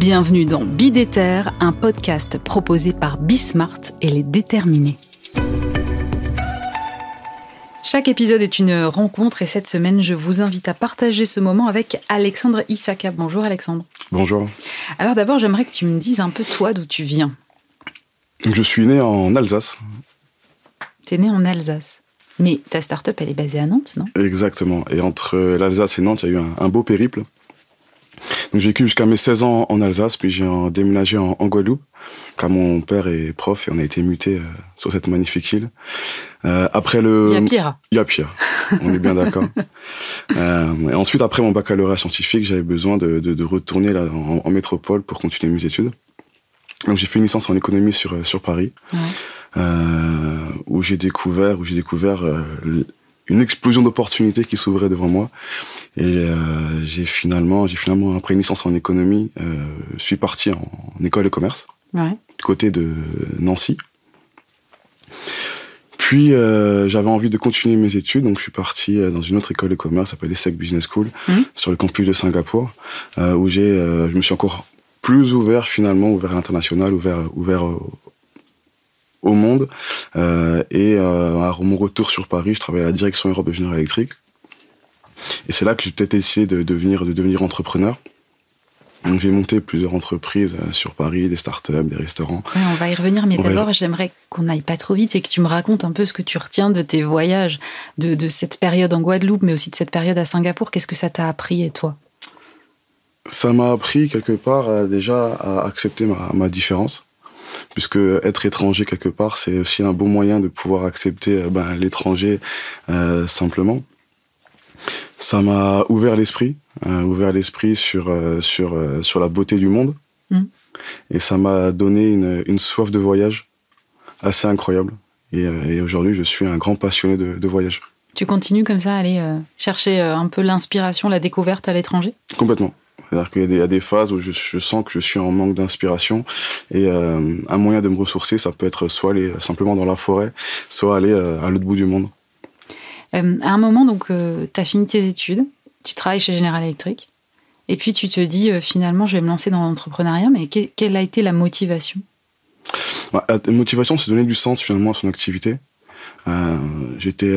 Bienvenue dans Bidéter, un podcast proposé par Bismart et les déterminés. Chaque épisode est une rencontre et cette semaine, je vous invite à partager ce moment avec Alexandre Isaka. Bonjour Alexandre. Bonjour. Alors d'abord, j'aimerais que tu me dises un peu toi d'où tu viens. Je suis né en Alsace. Tu es né en Alsace. Mais ta start-up, elle est basée à Nantes, non? Exactement. Et entre l'Alsace et Nantes, il y a eu un beau périple. Donc j'ai vécu jusqu'à mes 16 ans en Alsace, puis j'ai déménagé en, Guadeloupe, car mon père est prof et on a été muté euh, sur cette magnifique île. Euh, après le, il y a pire. Il y a pire. On est bien d'accord. euh, et ensuite, après mon baccalauréat scientifique, j'avais besoin de, de, de, retourner là, en, métropole pour continuer mes études. Donc j'ai fait une licence en économie sur sur Paris, ouais. où j'ai découvert où j'ai découvert une explosion d'opportunités qui s'ouvrait devant moi. Et euh, j'ai finalement, j'ai finalement après une licence en économie, euh, suis parti en, école de commerce, ouais. du côté de Nancy. Puis euh, j'avais envie de continuer mes études, donc je suis parti dans une autre école de commerce, s'appelle l'ESSEC Business School, mmh. sur le campus de Singapour, où j'ai, je me suis encore plus ouvert finalement, ouvert à l'international, ouvert, ouvert au monde. Euh, et euh, à mon retour sur Paris, je travaillais à la direction Europe de Général Électrique. Et c'est là que j'ai peut-être essayé de devenir, de devenir entrepreneur. Donc j'ai monté plusieurs entreprises euh, sur Paris, des startups, des restaurants. Ouais, on va y revenir, mais d'abord j'aimerais qu'on n'aille pas trop vite et que tu me racontes un peu ce que tu retiens de tes voyages, de, de cette période en Guadeloupe, mais aussi de cette période à Singapour. Qu'est-ce que ça t'a appris et toi? Ça m'a appris quelque part déjà à accepter ma, ma différence puisque être étranger quelque part, c'est aussi un bon moyen de pouvoir accepter euh, ben, l'étranger euh, simplement. Ça m'a ouvert l'esprit, euh, ouvert l'esprit sur sur sur la beauté du monde, mm. et ça m'a donné une, une, soif de voyage assez incroyable. Et, et aujourd'hui, je suis un grand passionné de, de, voyage. Tu continues comme ça à aller chercher un peu l'inspiration, la découverte à l'étranger? Complètement. C'est-à-dire qu'il y, a des phases où je, je, sens que je suis en manque d'inspiration et euh, un moyen de me ressourcer, ça peut être soit aller simplement dans la forêt, soit aller euh, à l'autre bout du monde. Euh, à un moment, donc, tu as fini tes études, tu travailles chez General Electric, et puis tu te dis finalement, je vais me lancer dans l'entrepreneuriat, mais que, quelle a été la motivation? Bah, La motivation, c'est donner du sens finalement à son activité. J'étais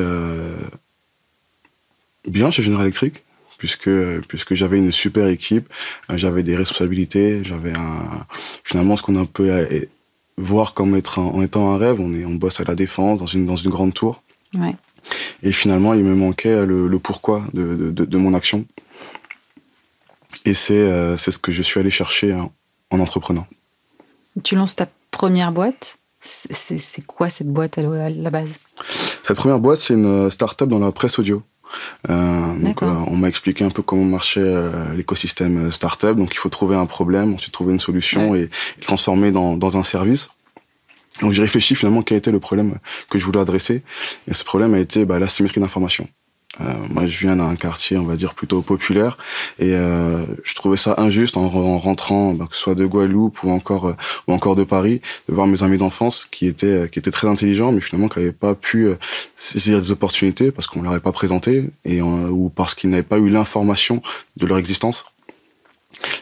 bien chez General Electric, puisque puisque j'avais une super équipe, euh, j'avais des responsabilités, j'avais un finalement ce qu'on peut euh, voir comme être un, en étant un rêve. On est on bosse à la défense dans une dans une grande tour. Ouais. Et finalement, il me manquait le, le pourquoi de, de, de, de, mon action. Et c'est euh, c'est ce que je suis allé chercher en, en entreprenant. Tu lances ta première boîte. C'est quoi cette boîte à la base? Cette première boîte, c'est une start-up dans la presse audio. Euh, donc, euh, on m'a expliqué un peu comment marchait euh, l'écosystème startup. Donc, il faut trouver un problème, ensuite trouver une solution ouais. et, et, le transformer dans, dans un service. Donc, j'ai réfléchi finalement quel était le problème que je voulais adresser. Et ce problème a été bah, l'asymétrie d'information. Euh, moi, je viens d'un quartier, on va dire, plutôt populaire, et euh, je trouvais ça injuste en, en rentrant, bah, que ce soit de Guadeloupe ou encore euh, ou encore de Paris, de voir mes amis d'enfance qui étaient qui étaient très intelligents, mais finalement qui n'avaient pas pu euh, saisir des opportunités parce qu'on leur avait pas présenté et ou parce qu'ils n'avaient pas eu l'information de leur existence.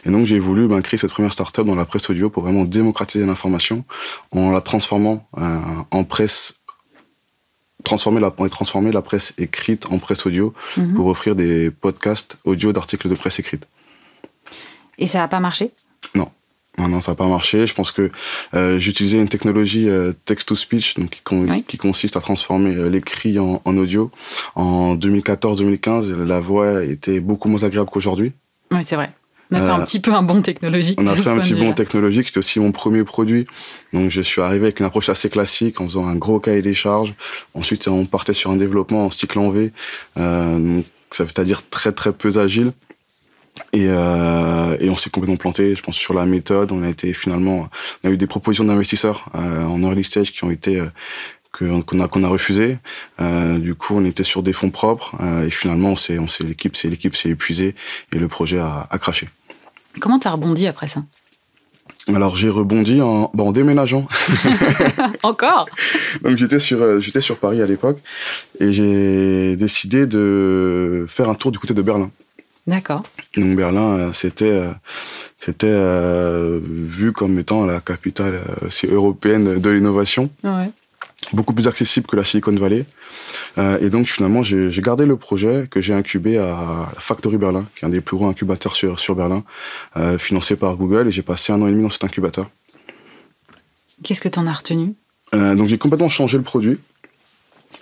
Et donc j'ai voulu ben, créer cette première startup dans la presse audio pour vraiment démocratiser l'information en la transformant euh, en presse transformer la, transformer la presse écrite en presse audio -hmm. pour offrir des podcasts audio d'articles de presse écrite. Et ça n'a pas marché? Non. Non, non, ça n'a pas marché. Je pense que euh, j'utilisais une technologie euh, text-to-speech donc qui, con oui. qui, consiste à transformer euh, l'écrit en, en, audio. En 2014-2015, la voix était beaucoup moins agréable qu'aujourd'hui. Oui, c'est vrai. On a fait un petit peu un bon technologique. On a fait un petit bon technologique. C'était aussi mon premier produit. Donc, je suis arrivé avec une approche assez classique en faisant un gros cahier des charges. Ensuite, on partait sur un développement en cycle en V. Euh, ça veut dire très, très peu agile. Et, euh, et on s'est complètement planté, je pense, sur la méthode. On a été finalement, on a eu des propositions d'investisseurs euh, en early stage qui ont été qu'on a qu'on a refusé. Euh, du coup, on était sur des fonds propres euh, et finalement, on s'est on s'est l'équipe c'est l'équipe s'est épuisée et le projet a, a craché. Comment t'as rebondi après ça? Alors j'ai rebondi en, en déménageant. Encore? Donc j'étais sur euh, j'étais sur Paris à l'époque et j'ai décidé de faire un tour du côté de Berlin. D'accord. Donc Berlin, c'était c'était euh, vu comme étant la capitale européenne de l'innovation. Ouais. Beaucoup plus accessible que la Silicon Valley. et donc finalement, j'ai gardé le projet que j'ai incubé à Factory Berlin, qui est un des plus gros incubateurs sur, sur Berlin, financé par Google. Et j'ai passé un an et demi dans cet incubateur. Qu'est-ce que tu en as retenu? Donc j'ai complètement changé le produit.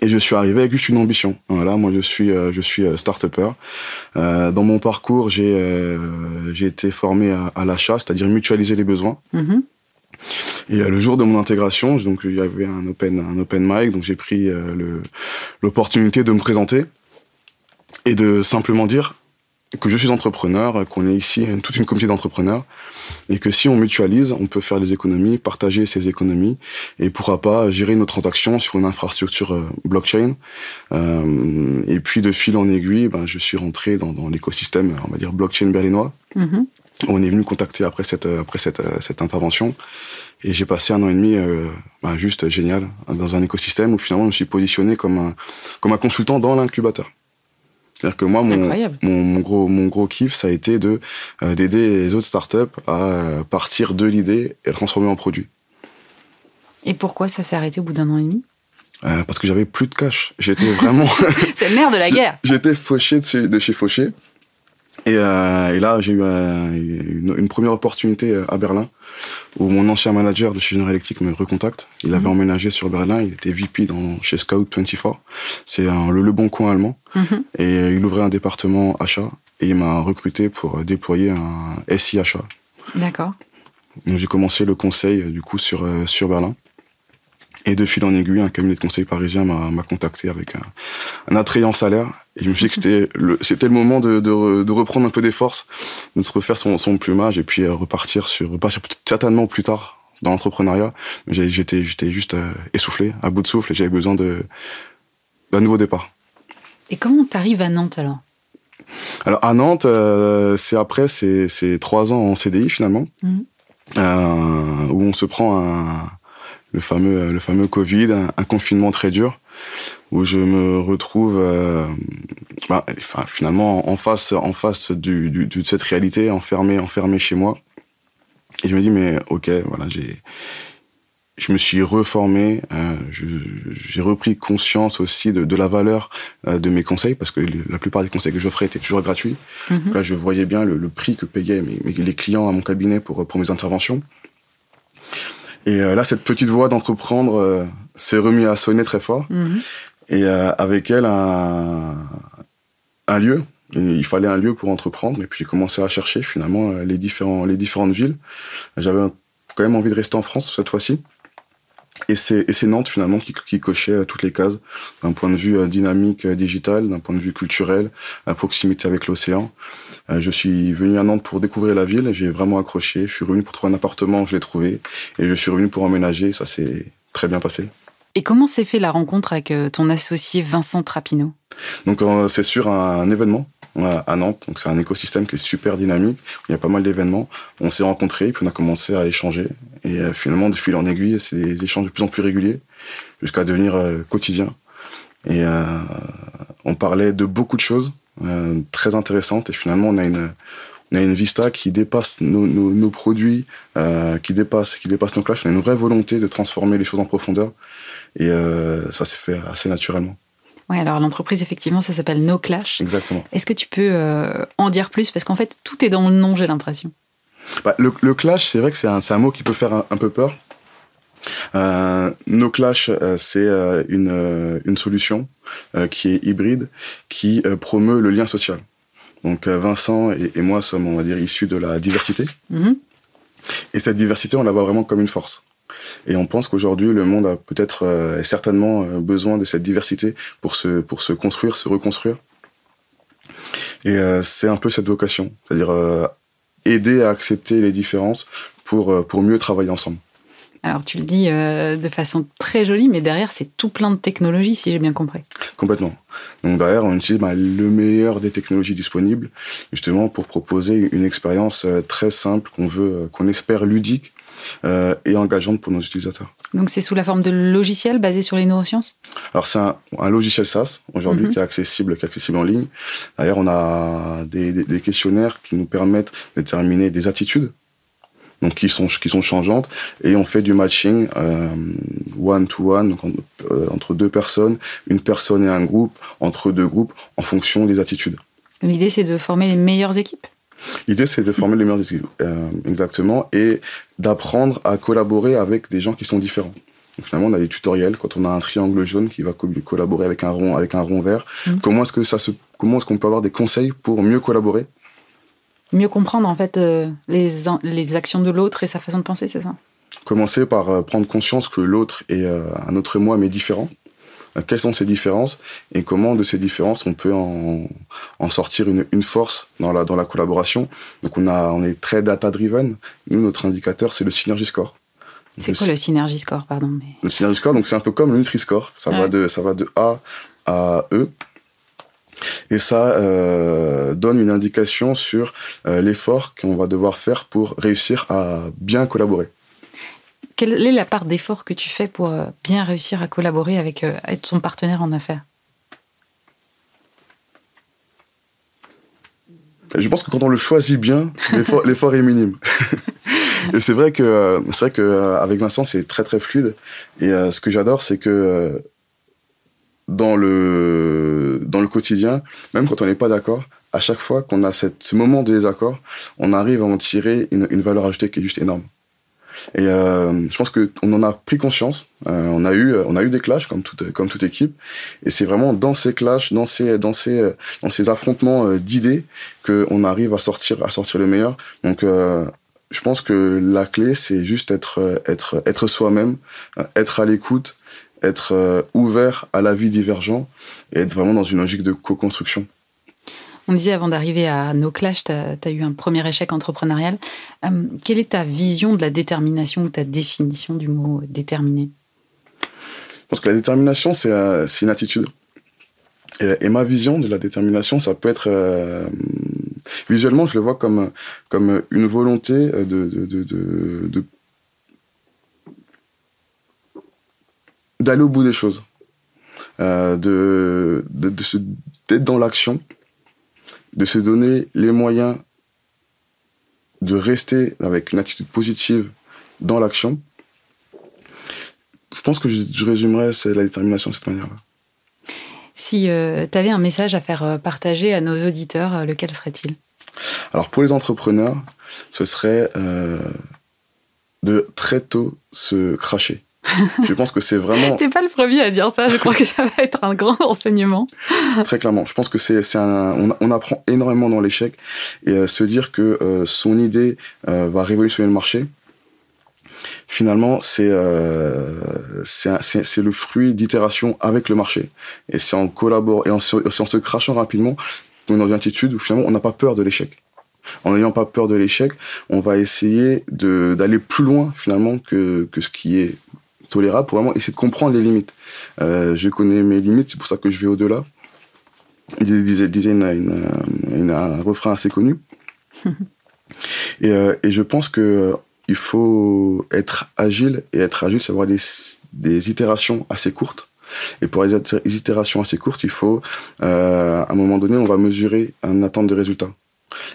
Et je suis arrivé avec juste une ambition. Voilà, moi je suis euh, je suis euh, start-upper. Euh, dans mon parcours, j'ai euh, j'ai été formé à, à l'achat, c'est-à-dire mutualiser les besoins. Mm-hmm. Et le jour de mon intégration, donc il y avait un open un open mic, donc j'ai pris le l'opportunité de me présenter et de simplement dire que je suis entrepreneur, qu'on est ici toute une communauté d'entrepreneurs, et que si on mutualise, on peut faire des économies, partager ces économies, et pourra pas gérer nos transactions sur une infrastructure euh, blockchain. Euh, et puis de fil en aiguille, ben, je suis rentré dans, dans l'écosystème, on va dire blockchain berlinois. Mm-hmm. On est venu me contacter après cette après cette cette intervention, et j'ai passé un an et demi euh, ben, juste génial dans un écosystème où finalement je me suis positionné comme un comme un consultant dans l'incubateur. C'est-à-dire que moi, mon, mon, mon, gros, mon gros kiff, ça a été de euh, d'aider les autres startups à euh, partir de l'idée et le transformer en produit. Et pourquoi ça s'est arrêté au bout d'un an et demi? Euh, Parce que j'avais plus de cash. J'étais vraiment. C'est le nerf de la guerre. J'étais fauché de chez, de chez Fauché. Et, euh, et, là, j'ai eu euh, une, une, première opportunité euh, à Berlin, où mon ancien manager de chez General Electric me recontacte. Il avait -hmm. emménagé sur Berlin, il était VP dans, chez Scout 24. C'est le, le bon coin allemand. -hmm. Et il ouvrait un département achat, et il m'a recruté pour déployer un SI achat. D'accord. Donc j'ai commencé le conseil, du coup, sur, sur Berlin. Et de fil en aiguille, un cabinet de conseil parisien m'a contacté avec un, un, attrayant salaire. Et je me suis dit que c'était le, c'était le moment de, de, de, reprendre un peu des forces, de se refaire son, son plumage et puis repartir sur, repartir certainement plus tard dans l'entrepreneuriat. J'étais, j'étais juste essoufflé, à bout de souffle et j'avais besoin de, d'un nouveau départ. Et comment t'arrives à Nantes alors? Alors à Nantes, euh, c'est après, c'est, c'est trois ans en CDI finalement, mmh. euh, où on se prend un le fameux le fameux Covid, un, un, confinement très dur où je me retrouve euh, bah, enfin, finalement en face en face du, du, de cette réalité enfermé enfermé chez moi et je me dis mais ok voilà j'ai je me suis reformé, euh, j'ai repris conscience aussi de, de la valeur euh, de mes conseils, parce que la plupart des conseils que j'offrais étaient toujours gratuits. Mm -hmm. Là, je voyais bien le, le prix que payaient mes, mes, les clients à mon cabinet pour, pour mes interventions. Et euh, là, cette petite voix d'entreprendre euh, s'est remis à sonner très fort. Mmh. Et euh, avec elle, un, un lieu. Il fallait un lieu pour entreprendre. Et puis j'ai commencé à chercher finalement les, différents, les différentes villes. J'avais quand même envie de rester en France cette fois-ci. Et c'est Nantes finalement qui, qui, cochait toutes les cases d'un point de vue dynamique digital, d'un point de vue culturel, à proximité avec l'océan. Je suis venu à Nantes pour découvrir la ville, j'ai vraiment accroché. Je suis revenu pour trouver un appartement, je l'ai trouvé, et je suis revenu pour emménager. Ça s'est très bien passé. Et comment s'est fait la rencontre avec ton associé Vincent Trapino? Donc c'est sur un événement à Nantes. Donc c'est un écosystème qui est super dynamique. Il y a pas mal d'événements. On s'est rencontrés, puis on a commencé à échanger. Et euh, finalement, de fil en aiguille, c'est des échanges de plus en plus réguliers, jusqu'à devenir euh, quotidien. Et euh, on parlait de beaucoup de choses euh, très intéressantes. Et finalement, on a une on a une vista qui dépasse nos, nos, nos produits, euh, qui dépasse qui dépasse nos clashs. On a une vraie volonté de transformer les choses en profondeur. Et ça s'est fait assez naturellement. Oui, alors l'entreprise, effectivement, ça s'appelle No Clash. Exactement. Est-ce que tu peux euh, en dire plus? Parce qu'en fait, tout est dans le nom, j'ai l'impression. Bah, le, le, clash, c'est vrai que c'est un, un, mot qui peut faire un, un peu peur. Euh, no Clash, euh, c'est euh, une, une solution euh, qui est hybride, qui promeut le lien social. Donc Vincent et, moi sommes, on va dire, issus de la diversité. Mm-hmm. Et cette diversité, on la voit vraiment comme une force. Et on pense qu'aujourd'hui, le monde a peut-être euh, certainement euh, besoin de cette diversité pour se, pour se construire, se reconstruire. Et euh, c'est un peu cette vocation, c'est-à-dire aider à accepter les différences pour, pour mieux travailler ensemble. Alors tu le dis de façon très jolie, mais derrière c'est tout plein de technologies, si j'ai bien compris. Complètement. Donc derrière on utilise bah, le meilleur des technologies disponibles, justement pour proposer une expérience très simple qu'on veut, qu'on espère ludique, euh, et engageante pour nos utilisateurs. Donc c'est sous la forme de logiciels basés sur les neurosciences? Alors c'est un, logiciel SaaS aujourd'hui mhm. qui est accessible, qui est accessible en ligne. D'ailleurs, on a des, questionnaires qui nous permettent de déterminer des attitudes, donc qui sont qui sont changeantes, et on fait du matching one to one, entre deux personnes, une personne et un groupe, entre deux groupes, en fonction des attitudes. L'idée c'est de former les meilleures équipes? L'idée, c'est de former les meilleurs équipes, euh, exactement, et d'apprendre à collaborer avec des gens qui sont différents. finalement, on a des tutoriels quand on a un triangle jaune qui va collaborer avec un rond, avec un rond vert. Mm. Comment est-ce que ça se, comment est-ce qu'on peut avoir des conseils pour mieux collaborer? Mieux comprendre en fait euh, les, les actions de l'autre et sa façon de penser, c'est ça? Commencer par euh, prendre conscience que l'autre est un autre moi mais différent euh, quelles sont ces différences et comment de ces différences on peut en, sortir une, force dans la, dans la collaboration? Donc on, a, on est très data-driven. Nous, notre indicateur, c'est le Synergy Score. C'est quoi le Synergy Score, pardon Le Synergy Score, donc c'est un peu comme le Nutri-Score. Ça, va de, ça va de A à E. Et ça euh, donne une indication sur euh, l'effort qu'on va devoir faire pour réussir à bien collaborer. Quelle est la part d'effort que tu fais pour euh, bien réussir à collaborer avec être son partenaire en affaires? Je pense que quand on le choisit bien, l'effort est minime. et c'est vrai que c'est vrai que avec Vincent c'est très très fluide. Et ce que j'adore c'est que dans le dans le quotidien, même quand on n'est pas d'accord, à chaque fois qu'on a ce moment de désaccord, on arrive à en tirer une, une valeur ajoutée qui est juste énorme. Et euh, je pense qu'on en a pris conscience. Euh, on a eu, on a eu des clashs comme toute, comme toute équipe. Et c'est vraiment dans ces clashs, dans ces, dans ces, dans ces affrontements euh, d'idées qu'on arrive à sortir, à sortir le meilleur. Donc je pense que la clé, c'est juste être, être, être soi-même, être à l'écoute, être ouvert à la vie divergent et être vraiment dans une logique de co-construction. On disait avant d'arriver à nos clashs, tu as, eu un premier échec entrepreneurial. Euh, quelle est ta vision de la détermination ou ta définition du mot déterminé Je pense que la détermination, c'est euh, une attitude. Et, ma vision de la détermination, ça peut être... Euh, visuellement, je le vois comme, comme une volonté de, de, d'aller au bout des choses, de, d'être dans l'action de se donner les moyens de rester avec une attitude positive dans l'action, je pense que je, résumerais c'est la détermination de cette manière-là. Si euh, tu avais un message à faire euh, partager à nos auditeurs, euh, lequel serait-il? Alors pour les entrepreneurs, ce serait de très tôt se cracher. je pense que c'est vraiment. T'es pas le premier à dire ça. Je crois que ça va être un grand enseignement. Très clairement. Je pense que c'est, un, on, apprend énormément dans l'échec et euh, se dire que euh, son idée euh, va révolutionner le marché. Finalement, c'est c'est le fruit d'itération avec le marché. Et c'est en collaborant et en, en se crachant rapidement dans une attitude où finalement on n'a pas peur de l'échec en n'ayant pas peur de l'échec, on va essayer d'aller plus loin finalement que, que ce qui est tolérable pour vraiment essayer de comprendre les limites. Euh, je connais mes limites, c'est pour ça que je vais au-delà. Il disait, disait une, un refrain assez connu. et, euh, et, je pense que euh, il faut être agile, et être agile, c'est avoir des, des itérations assez courtes. Et pour les itérations assez courtes, il faut, euh, à un moment donné, on va mesurer un attente de résultats.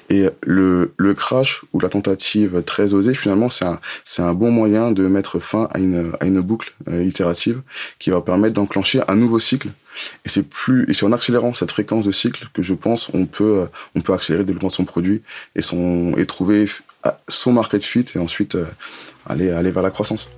Et le, le crash ou la tentative très osée, finalement, c'est un, c'est un bon moyen de mettre fin à une, à une boucle euh, itérative qui va permettre d'enclencher un nouveau cycle. Et c'est plus, et c'est en accélérant cette fréquence de cycle que je pense on peut, on peut accélérer le développement de son produit et son, et trouver son market fit et ensuite euh, aller, aller vers la croissance.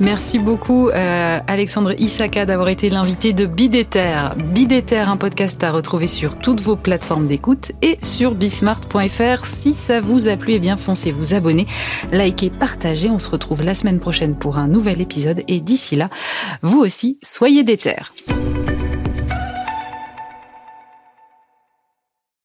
Merci beaucoup euh, Alexandre Isaka d'avoir été l'invité de Bidéter. Bidéter, un podcast à retrouver sur toutes vos plateformes d'écoute et sur bismart.fr. Si ça vous a plu, eh bien foncez vous abonner, likez, partagez. On se retrouve la semaine prochaine pour un nouvel épisode et d'ici là, vous aussi, soyez déter.